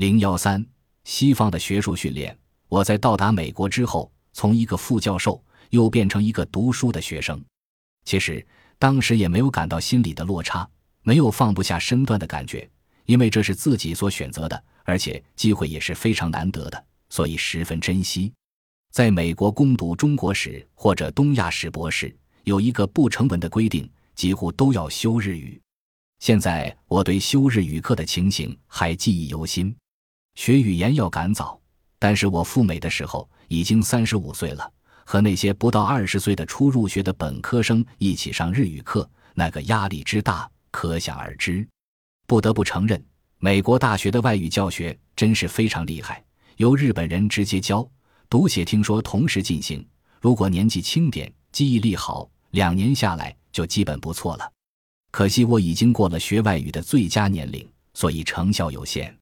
零幺三，西方的学术训练。我在到达美国之后，从一个副教授又变成一个读书的学生。其实当时也没有感到心理的落差，没有放不下身段的感觉，因为这是自己所选择的，而且机会也是非常难得的，所以十分珍惜。在美国攻读中国史或者东亚史博士，有一个不成文的规定，几乎都要修日语。现在我对修日语课的情形还记忆犹新。学语言要赶早，但是我赴美的时候已经三十五岁了，和那些不到二十岁的初入学的本科生一起上日语课，那个压力之大可想而知。不得不承认，美国大学的外语教学真是非常厉害，由日本人直接教。读写听说同时进行，如果年纪轻点，记忆力好，两年下来就基本不错了。可惜我已经过了学外语的最佳年龄，所以成效有限。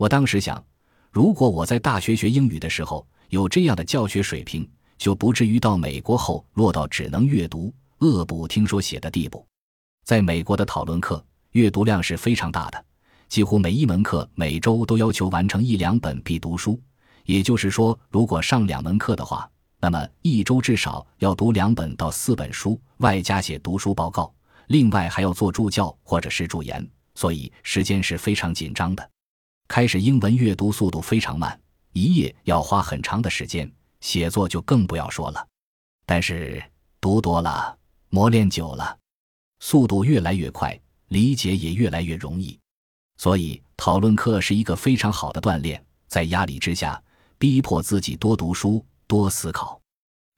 我当时想，如果我在大学学英语的时候有这样的教学水平，就不至于到美国后落到只能阅读、恶补听说写的地步。在美国的讨论课，阅读量是非常大的，几乎每一门课每周都要求完成一两本必读书。也就是说，如果上两门课的话，那么一周至少要读两本到四本书，外加写读书报告，另外还要做助教或者是助研，所以时间是非常紧张的。开始英文阅读速度非常慢，一页要花很长的时间，写作就更不要说了。但是读多了，磨练久了，速度越来越快，理解也越来越容易。所以讨论课是一个非常好的锻炼，在压力之下。逼迫自己多读书、多思考。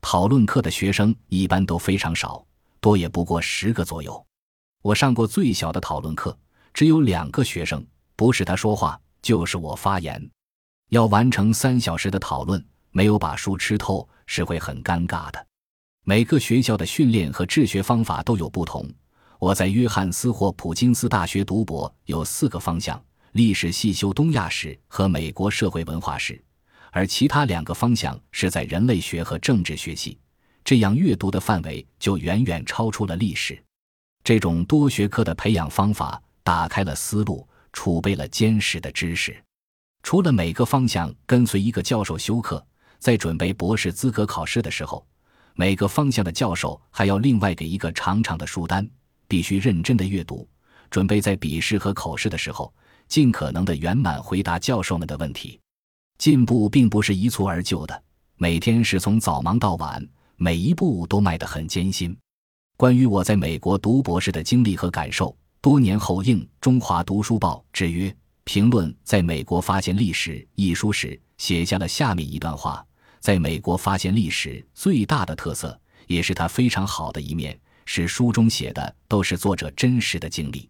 讨论课的学生一般都非常少，多也不过十个左右。我上过最小的讨论课，只有两个学生，不是他说话，就是我发言。要完成三小时的讨论，没有把书吃透是会很尴尬的。每个学校的训练和治学方法都有不同。我在约翰斯霍普金斯大学读博有四个方向：历史系修东亚史和美国社会文化史。而其他两个方向是在人类学和政治学系，这样阅读的范围就远远超出了历史。这种多学科的培养方法打开了思路，储备了坚实的知识。除了每个方向跟随一个教授修课，在准备博士资格考试的时候，每个方向的教授还要另外给一个长长的书单，必须认真的阅读，准备在笔试和口试的时候尽可能的圆满回答教授们的问题。进步并不是一蹴而就的，每天是从早忙到晚，每一步都迈得很艰辛。关于我在美国读博士的经历和感受，多年后应《中华读书报》之约评论在美国发现历史一书时，写下了下面一段话：在美国发现历史最大的特色，也是它非常好的一面，是书中写的都是作者真实的经历。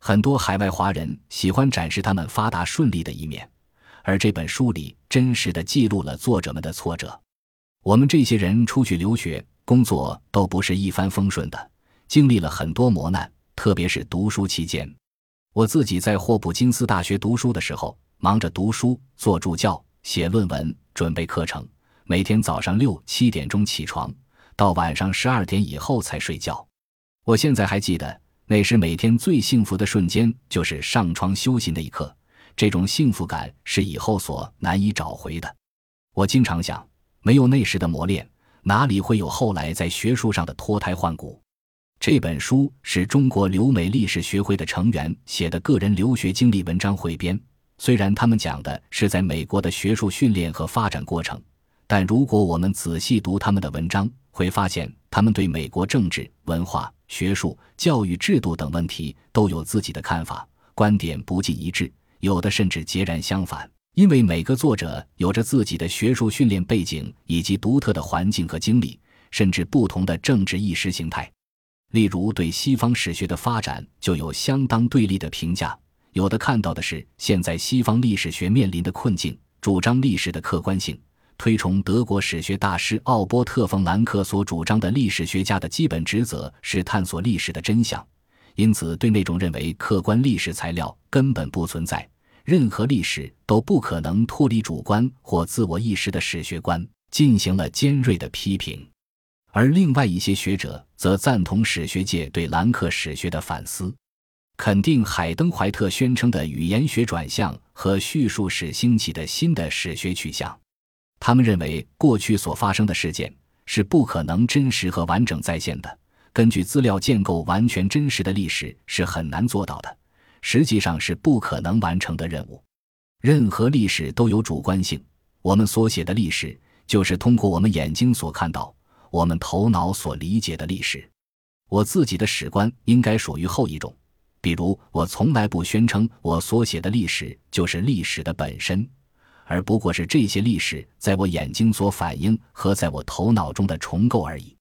很多海外华人喜欢展示他们发达顺利的一面。而这本书里真实的记录了作者们的挫折。我们这些人出去留学、工作都不是一帆风顺的，经历了很多磨难。特别是读书期间，我自己在霍普金斯大学读书的时候，忙着读书、做助教、写论文、准备课程，每天早上六七点钟起床，到晚上十二点以后才睡觉。我现在还记得，那时每天最幸福的瞬间就是上床休息那一刻。这种幸福感是以后所难以找回的。我经常想，没有那时的磨练，哪里会有后来在学术上的脱胎换骨？这本书是中国留美历史学会的成员写的个人留学经历文章汇编。虽然他们讲的是在美国的学术训练和发展过程，但如果我们仔细读他们的文章，会发现他们对美国政治、文化、学术、教育制度等问题都有自己的看法，观点不尽一致。有的甚至截然相反，因为每个作者有着自己的学术训练背景以及独特的环境和经历，甚至不同的政治意识形态。例如，对西方史学的发展就有相当对立的评价。有的看到的是现在西方历史学面临的困境，主张历史的客观性，推崇德国史学大师奥波特·冯·兰克所主张的历史学家的基本职责是探索历史的真相，因此对那种认为客观历史材料根本不存在。任何历史都不可能脱离主观或自我意识的史学观，进行了尖锐的批评，而另外一些学者则赞同史学界对兰克史学的反思。肯定海登怀特宣称的语言学转向和叙述史兴起的新的史学取向。他们认为过去所发生的事件是不可能真实和完整再现的。根据资料建构完全真实的历史是很难做到的，实际上是不可能完成的任务。任何历史都有主观性，我们所写的历史就是通过我们眼睛所看到、我们头脑所理解的历史。我自己的史观应该属于后一种。比如，我从来不宣称我所写的历史就是历史的本身，而不过是这些历史在我眼睛所反映和在我头脑中的重构而已。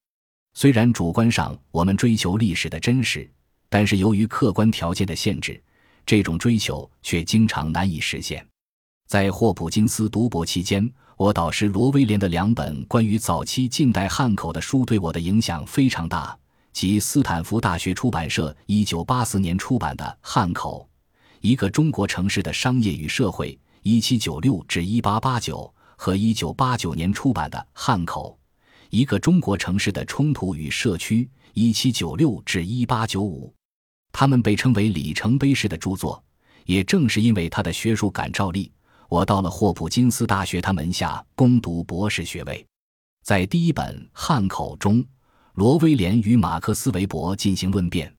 虽然主观上我们追求历史的真实，但是由于客观条件的限制，这种追求却经常难以实现。在霍普金斯读博期间，我导师罗威廉的两本关于早期近代汉口的书对我的影响非常大。即斯坦福大学出版社一九八四年出版的《汉口：一个中国城市的商业与社会》（一七九六至一八八九）和一九八九年出版的《汉口：一个中国城市的冲突与社区》（一七九六至一八九五）。他们被称为里程碑式的著作。也正是因为他的学术感召力，我到了霍普金斯大学他门下攻读博士学位。在第一本《汉口》中。罗威廉与马克思韦伯进行论辩。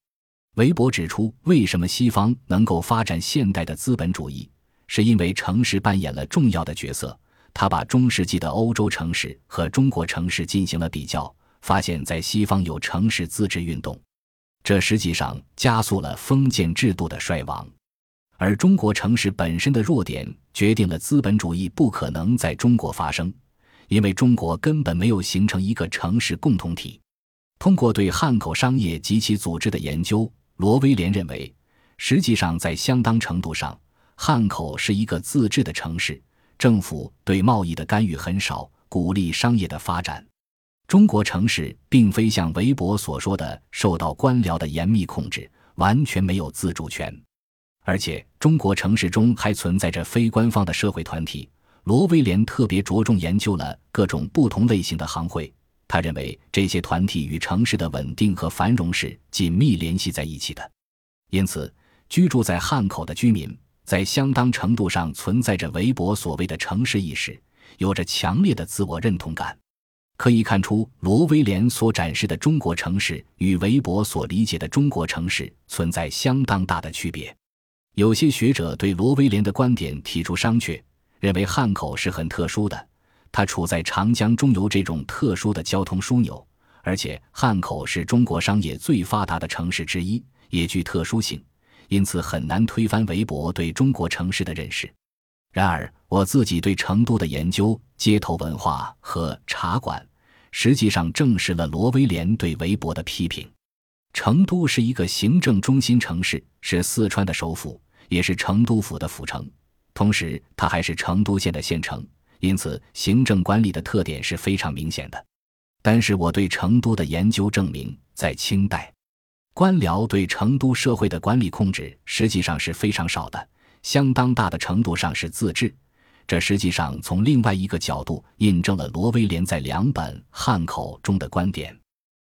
韦伯指出，为什么西方能够发展现代的资本主义，是因为城市扮演了重要的角色。他把中世纪的欧洲城市和中国城市进行了比较，发现，在西方有城市自治运动，这实际上加速了封建制度的衰亡；而中国城市本身的弱点，决定了资本主义不可能在中国发生，因为中国根本没有形成一个城市共同体。通过对汉口商业及其组织的研究，罗威廉认为，实际上在相当程度上，汉口是一个自治的城市，政府对贸易的干预很少，鼓励商业的发展。中国城市并非像韦伯所说的受到官僚的严密控制，完全没有自主权，而且中国城市中还存在着非官方的社会团体。罗威廉特别着重研究了各种不同类型的行会。他认为这些团体与城市的稳定和繁荣是紧密联系在一起的，因此居住在汉口的居民在相当程度上存在着韦伯所谓的城市意识，有着强烈的自我认同感。可以看出，罗威廉所展示的中国城市与韦伯所理解的中国城市存在相当大的区别。有些学者对罗威廉的观点提出商榷，认为汉口是很特殊的。它处在长江中游这种特殊的交通枢纽，而且汉口是中国商业最发达的城市之一，也具特殊性，因此很难推翻韦伯对中国城市的认识。然而，我自己对成都的研究、街头文化和茶馆，实际上证实了罗威廉对韦伯的批评。成都是一个行政中心城市，是四川的首府，也是成都府的府城，同时它还是成都县的县城。因此，行政管理的特点是非常明显的。但是，我对成都的研究证明，在清代，官僚对成都社会的管理控制实际上是非常少的，相当大的程度上是自治。这实际上从另外一个角度印证了罗威廉在两本《汉口》中的观点。